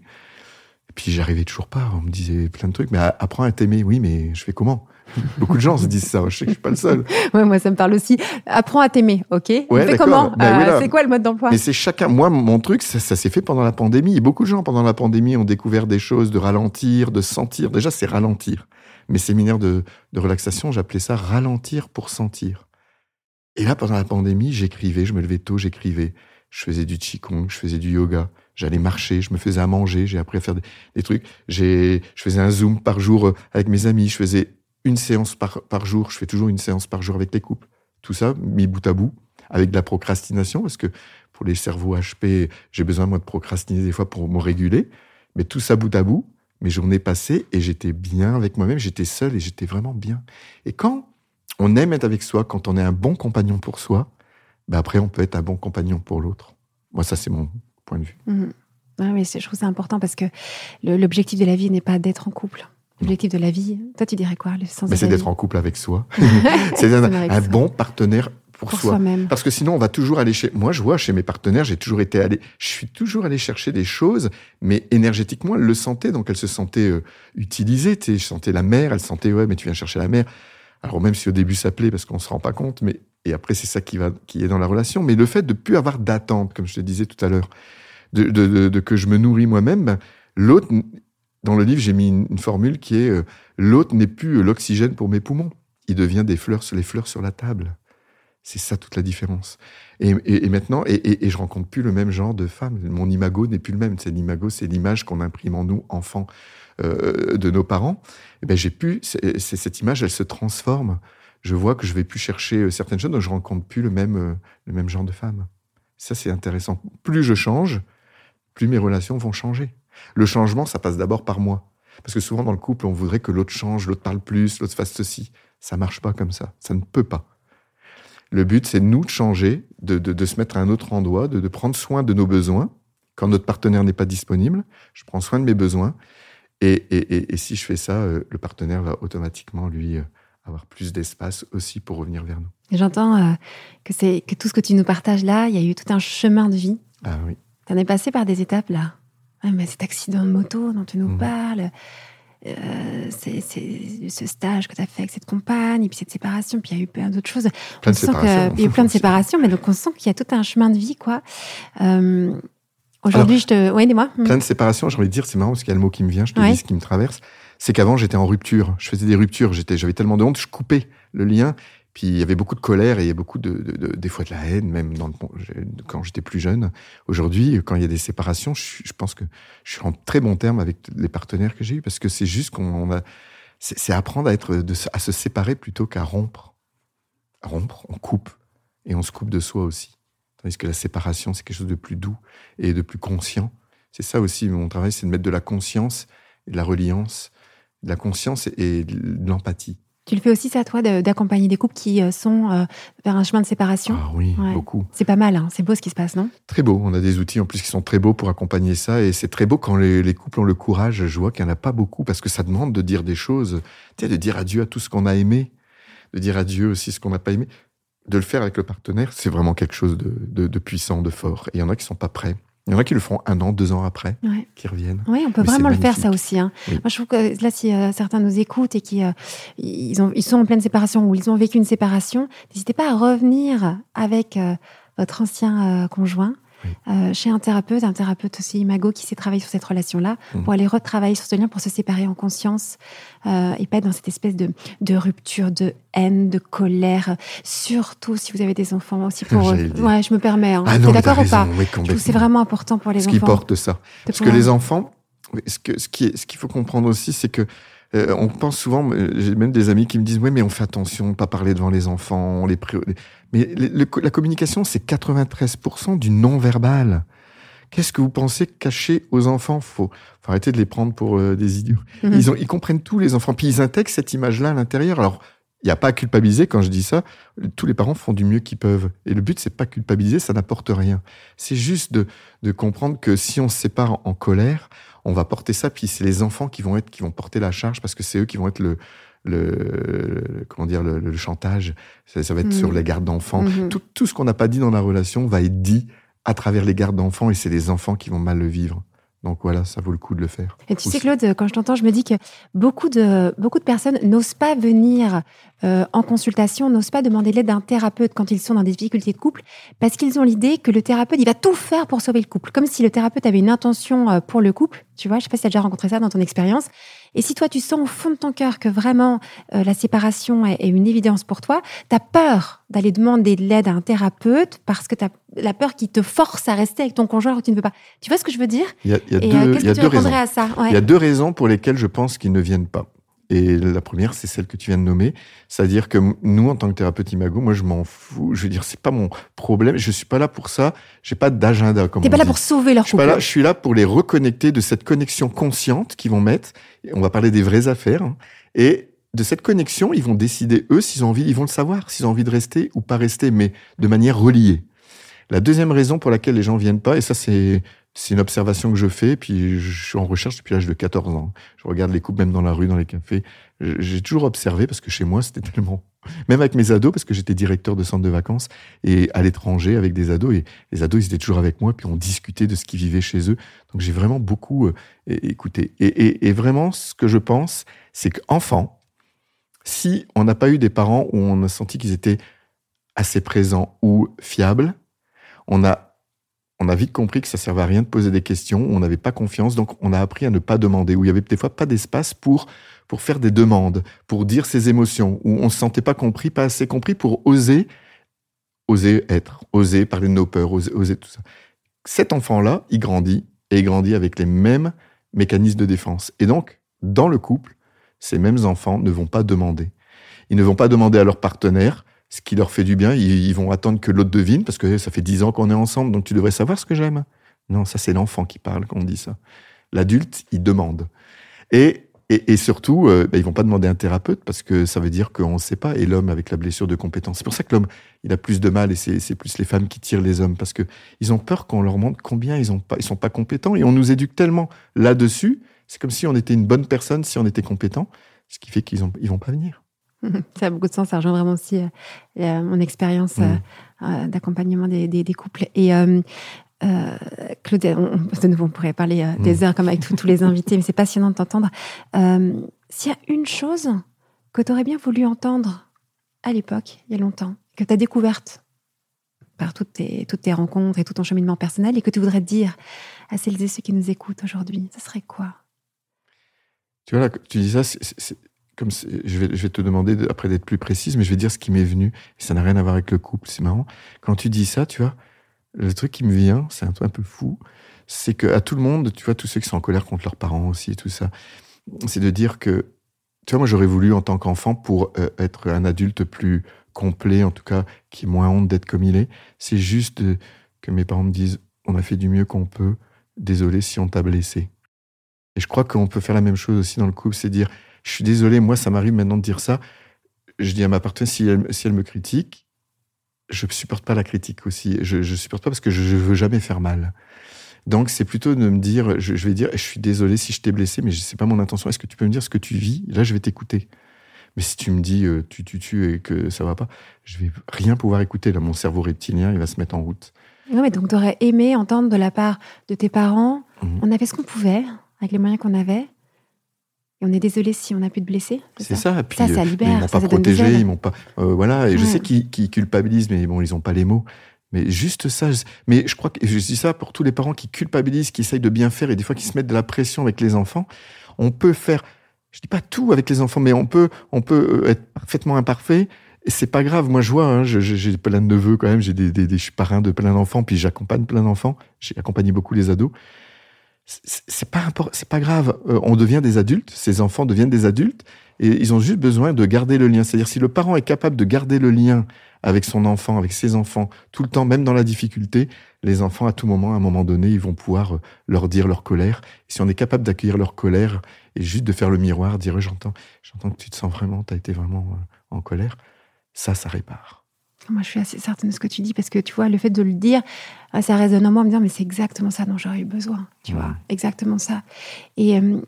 Et puis, j'arrivais toujours pas. On me disait plein de trucs. Mais apprends à t'aimer. Oui, mais je fais comment? Beaucoup de gens se disent ça. Je sais que je suis pas le seul. (laughs) ouais, moi, ça me parle aussi. Apprends à t'aimer, ok? Ouais, fait comment? Ben euh, C'est quoi le mode d'emploi? Mais c'est chacun. Moi, mon truc, ça, ça s'est fait pendant la pandémie. Et beaucoup de gens pendant la pandémie ont découvert des choses, de ralentir, de sentir. Déjà, c'est ralentir. Mes séminaires de, de relaxation, j'appelais ça ralentir pour sentir. Et là, pendant la pandémie, j'écrivais. Je me levais tôt, j'écrivais. Je faisais du qigong, je faisais du yoga. J'allais marcher, je me faisais à manger, j'ai appris à faire des, trucs. J'ai, je faisais un zoom par jour euh, avec mes amis. Je faisais une séance par, par jour. Je fais toujours une séance par jour avec les couples. Tout ça, mis bout à bout, avec de la procrastination, parce que pour les cerveaux HP, j'ai besoin, moi, de procrastiner des fois pour me réguler. Mais tout ça bout à bout, mes journées passées, et j'étais bien avec moi-même, j'étais seul et j'étais vraiment bien. Et quand on aime être avec soi, quand on est un bon compagnon pour soi, ben après, on peut être un bon compagnon pour l'autre. Moi, ça, c'est mon point de vue. Mmh. mais je trouve ça important parce que l'objectif de la vie n'est pas d'être en couple. L'objectif de la vie, toi tu dirais quoi C'est d'être en couple avec soi. (laughs) (laughs) c'est un, bon partenaire pour, soi. Parce que sinon, on va toujours aller chez. Moi, je vois chez mes partenaires, j'ai toujours été allé. Je suis toujours allé chercher des choses, mais énergétiquement, elle le sentait, donc elle se sentait euh, utilisée. Tu sais, je sentais la mère, elle sentait ouais, mais tu viens chercher la mère. Alors même si au début ça plaît parce qu'on se rend pas compte, mais et après c'est ça qui va, qui est dans la relation. Mais le fait de plus avoir d'attente, comme je te disais tout à l'heure, de, de, de, que je me nourris moi-même, ben, l'autre dans le livre, j'ai mis une, formule qui est euh, l'autre n'est plus l'oxygène pour mes poumons. Il devient des fleurs les fleurs sur la table. C'est ça toute la différence. Et, maintenant, et, et, je rencontre plus le même genre de femme. Mon imago n'est plus le même. C'est l'imago, c'est l'image qu'on imprime en nous, enfants euh, de nos parents. Et eh ben j'ai pu. Cette image, elle se transforme. Je vois que je vais plus chercher euh, certaines choses, donc je rencontre plus le même le même genre de femme. Ça c'est intéressant. Plus je change, plus mes relations vont changer. Le changement, ça passe d'abord par moi. Parce que souvent dans le couple, on voudrait que l'autre change, l'autre parle plus, l'autre fasse ceci. Ça marche pas comme ça. Ça ne peut pas. Le but, c'est nous de changer, de, se mettre à un autre endroit, de, prendre soin de nos besoins. Quand notre partenaire n'est pas disponible, je prends soin de mes besoins. Et, si je fais ça, euh, le partenaire va automatiquement, lui, euh, avoir plus d'espace aussi pour revenir vers nous. J'entends euh, que, c'est, que tout ce que tu nous partages là, il y a eu tout un chemin de vie. Ah oui. Tu en es passé par des étapes là ah, mais cet accident de moto dont tu nous mmh. parles, euh, c'est, ce stage que tu as fait avec cette compagne, et puis cette séparation, puis il y a eu plein d'autres choses. Plein de séparations. Il y a eu plein de séparations, mais donc on sent qu'il y a tout un chemin de vie, quoi. Euh, aujourd'hui, je te. Oui, dis-moi. Plein de séparations, j'ai envie de dire, c'est marrant parce qu'il y a le mot qui me vient, je te dis ce qui me traverse. C'est qu'avant, j'étais en rupture. Je faisais des ruptures. J'étais, j'avais tellement de honte, je coupais le lien. Puis il y avait beaucoup de colère et il y a beaucoup de, de, des fois de la haine, même dans quand j'étais plus jeune. Aujourd'hui, quand il y a des séparations, je, je, pense que je suis en très bon terme avec les partenaires que j'ai eus parce que c'est juste qu'on a, c'est apprendre à être, de, à se séparer plutôt qu'à rompre. Rompre, on coupe et on se coupe de soi aussi. Tandis que la séparation, c'est quelque chose de plus doux et de plus conscient. C'est ça aussi mon travail, c'est de mettre de la conscience et de la reliance, de la conscience et de l'empathie. Tu le fais aussi, ça, toi, d'accompagner des couples qui euh, sont euh, vers un chemin de séparation? Ah oui, beaucoup. C'est pas mal, hein c'est beau ce qui se passe, non? Très beau. On a des outils en plus qui sont très beaux pour accompagner ça. Et c'est très beau quand les, couples ont le courage. Je vois qu'il n'y en a pas beaucoup parce que ça demande de dire des choses, tu sais, de dire adieu à tout ce qu'on a aimé, de dire adieu aussi ce qu'on n'a pas aimé. De le faire avec le partenaire, c'est vraiment quelque chose de, de puissant, de fort. Et il y en a qui sont pas prêts. Il y en a qui le font un an, deux ans après, qui reviennent. Oui, on peut vraiment le faire ça aussi. Hein. Moi, je trouve que là, si euh, certains nous écoutent et qui euh, ils, ont, ils sont en pleine séparation ou ils ont vécu une séparation, n'hésitez pas à revenir avec euh, votre ancien conjoint euh, chez un thérapeute, un thérapeute aussi imago qui sait travailler sur cette relation-là, Mhm. pour aller retravailler sur ce lien, pour se séparer en conscience euh, et pas être dans cette espèce de, de rupture, de haine, de colère. Surtout si vous avez des enfants aussi pour. Dire. ouais, je me permets. Hein. Ah T'es d'accord ou pas oui, c'est vraiment important pour les ce qui enfants. porte ça. Parce que les enfants, ce que- ce qui est- ce qu'il faut comprendre aussi, c'est que euh, on pense souvent, j'ai même des amis qui me disent, oui, mais on fait attention, pas parler devant les enfants, on les pré- Mais le- le- la communication, c'est 93% du non-verbal. Qu'est-ce que vous pensez cacher aux enfants? Faut, faut arrêter de les prendre pour euh, des idiots. Mhm. Ils, ont, ils comprennent tous les enfants, puis ils intègrent cette image-là à l'intérieur. Alors, il n'y a pas à culpabiliser quand je dis ça. Tous les parents font du mieux qu'ils peuvent. Et le but, c'est pas culpabiliser, ça n'apporte rien. C'est juste de, de comprendre que si on se sépare en, colère, on va porter ça, puis c'est les enfants qui vont être, qui vont porter la charge parce que c'est eux qui vont être le, le, comment dire, le, le chantage. Ça, ça va être sur les gardes d'enfants. Mhm. Tout, tout ce qu'on n'a pas dit dans la relation va être dit à travers les gardes d'enfants et c'est les enfants qui vont mal le vivre. Donc voilà, ça vaut le coup de le faire. Et tu sais. Claude, quand je t'entends, je me dis que beaucoup de, beaucoup de personnes n'osent pas venir euh, en consultation, n'osent pas demander l'aide d'un thérapeute quand ils sont dans des difficultés de couple, parce qu'ils ont l'idée que le thérapeute, il va tout faire pour sauver le couple. Comme si le thérapeute avait une intention euh, pour le couple. Tu vois, je sais pas si tu as déjà rencontré ça dans ton expérience. Et si toi, tu sens au fond de ton cœur que vraiment euh, la séparation est, est une évidence pour toi, tu as peur d'aller demander de l'aide à un thérapeute parce que tu as la peur qui te force à rester avec ton conjoint alors que tu ne peux pas. Tu vois ce que je veux dire? Il y a, y deux, euh, y deux raisons. Ouais. Il y a deux raisons pour lesquelles je pense qu'ils ne viennent pas. Et la première, c'est celle que tu viens de nommer. C'est-à-dire que nous, en tant que thérapeute imago, moi, je m'en fous. Je veux dire, c'est pas mon problème. Je suis pas là pour ça. J'ai pas d'agenda, T'es pas là dit. pour sauver leur Je suis couple. pas là. Je suis là pour les reconnecter de cette connexion consciente qu'ils vont mettre. Et On va parler des vraies affaires. hein. Et de cette connexion, ils vont décider, eux, s'ils ont envie, ils vont le savoir, s'ils ont envie de rester ou pas rester, mais de manière reliée. La deuxième raison pour laquelle les gens viennent pas, et ça, c'est, c'est une observation que je fais, puis je suis en recherche depuis l'âge de 14 ans. Je regarde les couples même dans la rue, dans les cafés. J'ai toujours observé, parce que chez moi, c'était (laughs) tellement... Même avec mes ados, parce que j'étais directeur de centre de vacances, et à l'étranger avec des ados, et les ados, ils étaient toujours avec moi, puis on discutait de ce qu'ils vivaient chez eux. Donc j'ai vraiment beaucoup euh, écouté. Et- et vraiment, ce que je pense, c'est qu'enfant, si on n'a pas eu des parents où on a senti qu'ils étaient assez présents ou fiables, on a, on a vite compris que ça servait à rien de poser des questions, on n'avait pas confiance, donc on a appris à ne pas demander, où il y avait des fois pas d'espace pour, pour faire des demandes, pour dire ses émotions, où on ne se sentait pas compris, pas assez compris pour oser, oser être, oser parler de nos peurs, oser, oser tout ça. Cet enfant-là, il grandit, et il grandit avec les mêmes mécanismes de défense. Et donc, dans le couple, ces mêmes enfants ne vont pas demander. Ils ne vont pas demander à leur partenaire ce qui leur fait du bien. Ils, ils vont attendre que l'autre devine, parce que ça fait dix ans qu'on est ensemble, donc tu devrais savoir ce que j'aime. Non, ça c'est l'enfant qui parle quand on dit ça. L'adulte, il demande. Et, et, et surtout, euh, ben, ils vont pas demander un thérapeute, parce que ça veut dire qu'on ne sait pas. Et l'homme avec la blessure de compétence. C'est pour ça que l'homme, il a plus de mal, et c'est plus les femmes qui tirent les hommes, parce que ils ont peur qu'on leur montre combien ils ont pas, ils sont pas compétents, et on nous éduque tellement là-dessus. C'est comme si on était une bonne personne si on était compétent, ce qui fait qu'ils ont, ils vont pas venir. (laughs) Ça a beaucoup de sens. Ça rejoint vraiment aussi euh, euh, mon expérience euh, Mm. euh, d'accompagnement des, des- des couples. Et Claude, on, de nouveau, on pourrait parler des Mm. heures comme avec tous- tous les invités, mais c'est passionnant de t'entendre. S'il y a une chose que tu aurais bien voulu entendre à l'époque, il y a longtemps, que tu as découverte par toutes tes, toutes tes rencontres et tout ton cheminement personnel, et que tu voudrais dire à celles et ceux qui nous écoutent aujourd'hui, ce serait quoi? Tu vois, là, tu dis ça, c'est comme je vais, te demander de- après d'être plus précise, mais je vais dire ce qui m'est venu. Ça n'a rien à voir avec le couple, c'est marrant. Quand tu dis ça, tu vois, le truc qui me vient, c'est un truc un peu fou, c'est que à tout le monde, tu vois, tous ceux qui sont en colère contre leurs parents aussi tout ça, c'est de dire que, tu vois, moi j'aurais voulu en tant qu'enfant pour euh, être un adulte plus complet, en tout cas, qui ait moins honte d'être comme il est, c'est juste que mes parents me disent, on a fait du mieux qu'on peut, désolé si on t'a blessé. Et je crois qu'on peut faire la même chose aussi dans le couple, c'est dire, je suis désolé, moi ça m'arrive maintenant de dire ça. Je dis à ma partenaire, si elle, si elle me critique, je ne supporte pas la critique aussi. Je ne supporte pas parce que je ne veux jamais faire mal. Donc c'est plutôt de me dire, je, je vais dire, je suis désolé si je t'ai blessé, mais ce n'est pas mon intention. Est-ce que tu peux me dire ce que tu vis? Là, je vais t'écouter. Mais si tu me dis, euh, tu, tu, tu, et que ça va pas, je vais rien pouvoir écouter. Là, mon cerveau reptilien, il va se mettre en route. Non, mais donc tu aurais aimé entendre de la part de tes parents, Mhm. on a fait ce qu'on pouvait avec les moyens qu'on avait. Et on est désolé si on a pu te blesser. C'est ça. Et puis, Ça, ça euh, libère, Ils m'ont ça, pas ça protégé, ils m'ont pas. euh, voilà. Et je sais qu'ils culpabilisent, mais bon, ils n'ont pas les mots. Mais juste ça. Mais je crois que je dis ça pour tous les parents qui culpabilisent, qui essayent de bien faire et des fois qui se mettent de la pression avec les enfants. On peut faire, je dis pas tout avec les enfants, mais on peut, on peut euh, être parfaitement imparfait. Et c'est pas grave. Moi, je vois, hein, j'ai plein de neveux quand même. J'ai des, des, des, je suis parrain de plein d'enfants, puis j'accompagne plein d'enfants. J'ai accompagné beaucoup les ados. C'est pas c'est pas grave. Euh, on devient des adultes. Ces enfants deviennent des adultes et ils ont juste besoin de garder le lien. C'est-à-dire si le parent est capable de garder le lien avec son enfant, avec ses enfants, tout le temps, même dans la difficulté, les enfants, à tout moment, à un moment donné, ils vont pouvoir euh, leur dire leur colère. si on est capable d'accueillir leur colère et juste de faire le miroir, dire j'entends, j'entends que tu te sens vraiment, tu as été vraiment euh, en colère, ça, ça répare. Moi, je suis assez certaine de ce que tu dis parce que tu vois, le fait de le dire, ah, ça résonne en moi, me dire mais c'est exactement ça dont j'aurais eu besoin, tu vois, exactement ça. Et euh,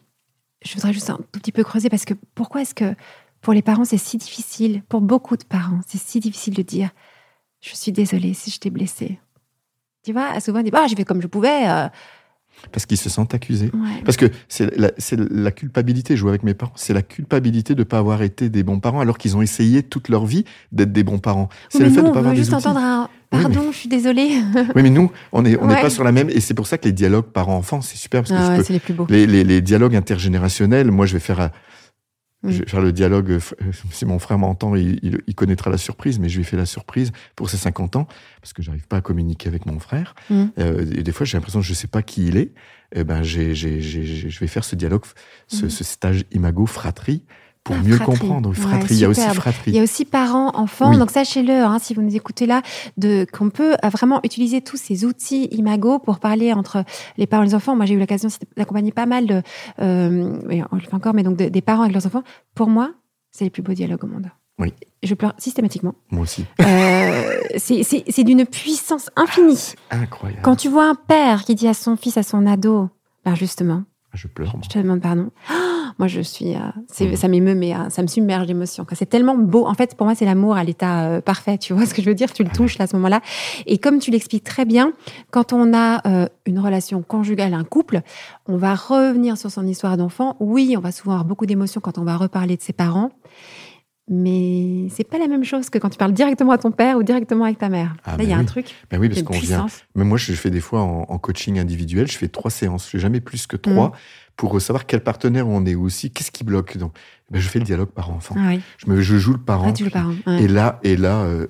je voudrais juste un tout petit peu creuser parce que pourquoi est-ce que pour les parents, c'est si difficile, pour beaucoup de parents, c'est si difficile de dire Je suis désolée si je t'ai blessé. Tu vois, souvent, on dit bah, J'ai fait comme je pouvais. Euh. Parce qu'ils se sentent accusés. Parce que c'est la, la, culpabilité, je vois avec mes parents, c'est la culpabilité de ne pas avoir été des bons parents alors qu'ils ont essayé toute leur vie d'être des bons parents. C'est le fait de ne pas avoir juste entendre un pardon, je suis désolée. (laughs) oui, mais nous, on n'est on pas sur la même. Et c'est pour ça que les dialogues parents-enfants, c'est super. Parce que ah les plus beaux. Les, les, les, dialogues intergénérationnels, moi, je vais faire je vais faire le dialogue. Euh, si mon frère m'entend, il, il, connaîtra la surprise, mais je lui ai fait la surprise pour ses 50 ans, parce que j'arrive pas à communiquer avec mon frère. Mm. Euh, et des fois, j'ai l'impression que je sais pas qui il est. Et eh ben, j'ai, je vais faire ce dialogue, ce, mm. ce stage imago fratrie pour ah, mieux comprendre. Fratrie, il y a aussi fratrie. Il y a aussi parents, enfants. Donc sachez-le, hein, si vous nous écoutez là, de qu'on peut euh, vraiment utiliser tous ces outils Imago pour parler entre les parents et les enfants. Moi, j'ai eu l'occasion d'accompagner pas mal de, euh, on le fait encore, mais donc des parents avec leurs enfants. Pour moi, c'est les plus beaux dialogues au monde. Oui. Je pleure systématiquement. Moi aussi. Euh, c'est d'une puissance infinie. Ah, incroyable. Quand tu vois un père qui dit à son fils, à son ado, ben justement. Je pleure. Je te demande pardon. Moi, je suis, euh, ça m'émeut, mais euh, ça me submerge d'émotion. C'est tellement beau. En fait, pour moi, c'est l'amour à l'état euh, parfait. Tu vois ce que je veux dire? Tu le touches là, à ce moment-là. Et comme tu l'expliques très bien, quand on a une relation conjugale, un couple, on va revenir sur son histoire d'enfant. Oui, on va souvent avoir beaucoup d'émotions quand on va reparler de ses parents. Mais c'est pas la même chose que quand tu parles directement à ton père ou directement avec ta mère. Ah, Là, il y a un truc. Ben oui, parce qu'on vient. Mais moi, je fais des fois en, coaching individuel, je fais trois séances. Je fais jamais plus que trois. Mmh pour savoir quel partenaire on est aussi, qu'est-ce qui bloque. Donc, ben, je fais le dialogue parent-enfant. Ah je, me, je joue le parent. Ah, le parent Et là, et là euh,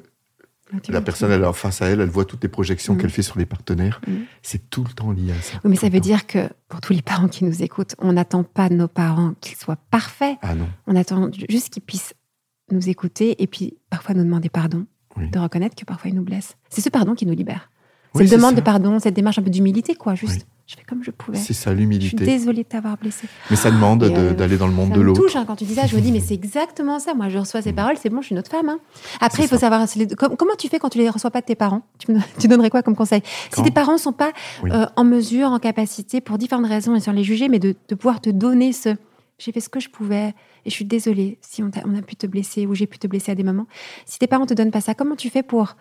la personne, elle, face à elle, elle voit toutes les projections mm. qu'elle fait sur les partenaires. Mm. C'est tout le temps lié à ça. mais ça veut dire que pour tous les parents qui nous écoutent, on n'attend pas de nos parents qu'ils soient parfaits. Ah non. On attend juste qu'ils puissent nous écouter et puis parfois nous demander pardon, de reconnaître que parfois ils nous blessent. C'est ce pardon qui nous libère. Cette demande de pardon, cette démarche un peu d'humilité, quoi, juste je fais comme je pouvais. C'est ça l'humilité. Je suis désolée de t'avoir blessé. Mais ça demande euh, d'aller dans le monde de l'autre. Ça touche hein, quand tu dis ça. Je me dis mais c'est exactement ça. Moi je reçois ces mm. paroles, c'est bon, je suis une autre femme. Hein. Après il faut savoir comment tu fais quand tu les reçois pas de tes parents? Tu, (laughs) donnerais quoi comme conseil? Si tes parents sont pas euh, en mesure, en capacité, pour différentes raisons et sans les juger, mais de, pouvoir te donner ce j'ai fait ce que je pouvais et je suis désolée si on a, on a pu te blesser ou j'ai pu te blesser à des moments. Si tes parents te donnent pas ça, comment tu fais pour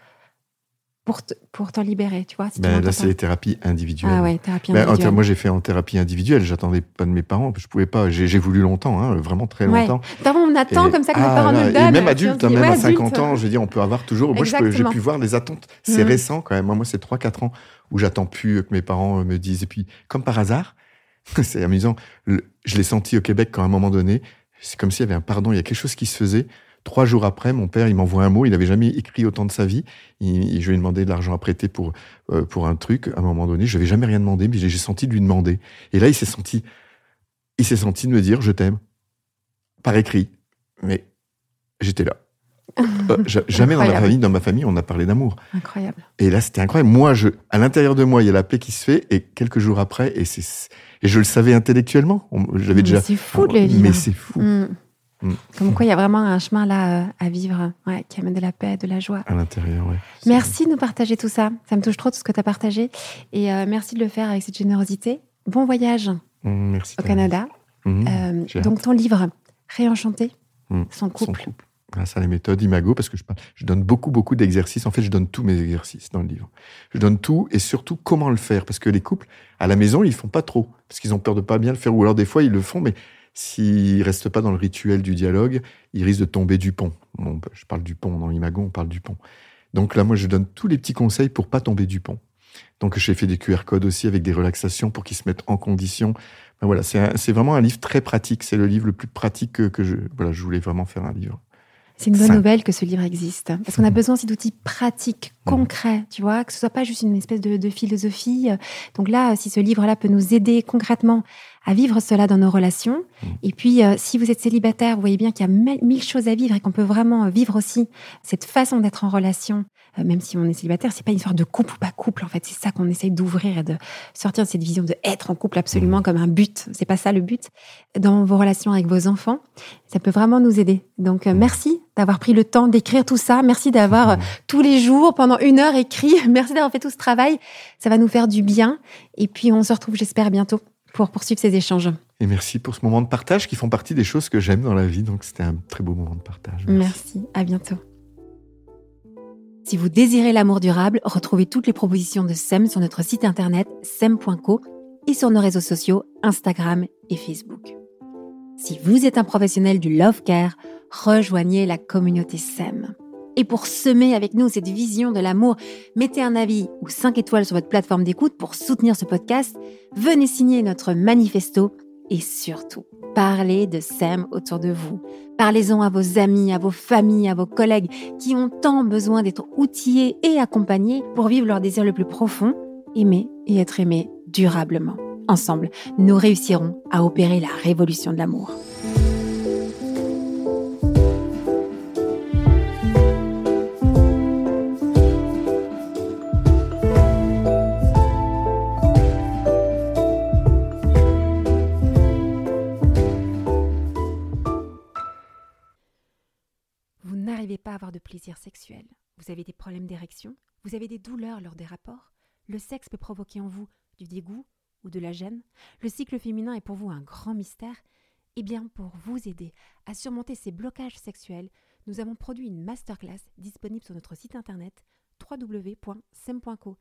pour, pour t'en libérer, tu vois. ben, là, c'est les thérapies individuelles. Ah ouais, thérapie ben, individuelle. moi, j'ai fait en thérapie individuelle. J'attendais pas de mes parents. Je pouvais pas. J'ai voulu longtemps, hein, vraiment très longtemps. Ouais. on attend comme ça que nos ah, parents nous donnent. Et même adulte, hein, même à 50 ans, je veux dire, on peut avoir toujours. Moi, j'ai pu voir les attentes. C'est mmh. récent quand même. Moi, moi c'est 3-4 ans où j'attends plus que mes parents me disent. Et puis, comme par hasard, (laughs) c'est amusant. je l'ai senti au Québec quand à un moment donné, c'est comme s'il y avait un pardon. Il y a quelque chose qui se faisait. Trois jours après, mon père, il m'envoie un mot. Il n'avait jamais écrit autant de sa vie. Il, je lui ai demandé de l'argent à prêter pour euh, pour un truc. À un moment donné, je n'avais jamais rien demandé, mais j'ai senti de lui demander. Et là, il s'est senti, il s'est senti de me dire, je t'aime, par écrit. Mais j'étais là. Euh, (laughs) jamais dans ma famille, dans ma famille, on a parlé d'amour. Incroyable. Et là, c'était incroyable. Moi, je, à l'intérieur de moi, il y a la paix qui se fait, et quelques jours après, et c'est, et je le savais intellectuellement. J'avais déjà. C'est fou de le vivre. Mais c'est fou. Mm. Mm. Comme quoi, il y a vraiment un chemin là euh, à vivre, qui amène de la paix, de la joie. À l'intérieur, oui. Merci de nous partager tout ça. Ça me touche trop tout ce que tu as partagé. Et euh, merci de le faire avec cette générosité. Bon voyage mm, au Canada. Mm, euh, donc, ton livre, Réenchanté, son couple. Grâce à la méthode Imago, parce que je, je donne beaucoup, beaucoup d'exercices. En fait, je donne tous mes exercices dans le livre. Je donne tout et surtout comment le faire. Parce que les couples, à la maison, ils font pas trop. Parce qu'ils ont peur de pas bien le faire. Ou alors, des fois, ils le font, mais s'il reste pas dans le rituel du dialogue, il risque de tomber du pont. je parle du pont, dans l'imago, on parle du pont. Donc là, moi, je donne tous les petits conseils pour pas tomber du pont. Donc j'ai fait des QR codes aussi avec des relaxations pour qu'ils se mettent en condition. Ben voilà, c'est vraiment un livre très pratique. C'est le livre le plus pratique que, que je, voilà, je voulais vraiment faire un livre. C'est une bonne nouvelle que ce livre existe. Parce qu'on a besoin aussi d'outils pratiques, mmh. concrets, tu vois, que ce soit pas juste une espèce de, de philosophie. Donc là, si ce livre-là peut nous aider concrètement à vivre cela dans nos relations. Mmh. Et puis, euh, si vous êtes célibataire, vous voyez bien qu'il y a mille choses à vivre et qu'on peut vraiment vivre aussi cette façon d'être en relation euh, même si on est célibataire, c'est pas une histoire de couple ou pas couple. En fait, c'est ça qu'on essaye d'ouvrir et de sortir de cette vision de être en couple absolument mmh. comme un but. C'est pas ça le but. Dans vos relations avec vos enfants, ça peut vraiment nous aider. Donc, euh, mmh. merci d'avoir pris le temps d'écrire tout ça. Merci d'avoir euh, mmh. tous les jours, pendant une heure, écrit. (laughs) Merci d'avoir fait tout ce travail. Ça va nous faire du bien. Et puis, on se retrouve, j'espère, bientôt pour poursuivre ces échanges. Et merci pour ce moment de partage qui font partie des choses que j'aime dans la vie. Donc, c'était un très beau moment de partage. merci. À bientôt. Si vous désirez l'amour durable, retrouvez toutes les propositions de SEM sur notre site internet sem.co et sur nos réseaux sociaux Instagram et Facebook. Si vous êtes un professionnel du love care, rejoignez la communauté SEM. Et pour semer avec nous cette vision de l'amour, mettez un avis ou 5 étoiles sur votre plateforme d'écoute pour soutenir ce podcast. Venez signer notre manifesto et surtout, parlez de SEM autour de vous. Parlez-en à vos amis, à vos familles, à vos collègues qui ont tant besoin d'être outillés et accompagnés pour vivre leur désir le plus profond, aimer et être aimé durablement. Ensemble, nous réussirons à opérer la révolution de l'amour. Plaisir sexuel, vous avez des problèmes d'érection, vous avez des douleurs lors des rapports, le sexe peut provoquer en vous du dégoût ou de la gêne, le cycle féminin est pour vous un grand mystère, eh bien pour vous aider à surmonter ces blocages sexuels, nous avons produit une masterclass disponible sur notre site internet www.sem.co.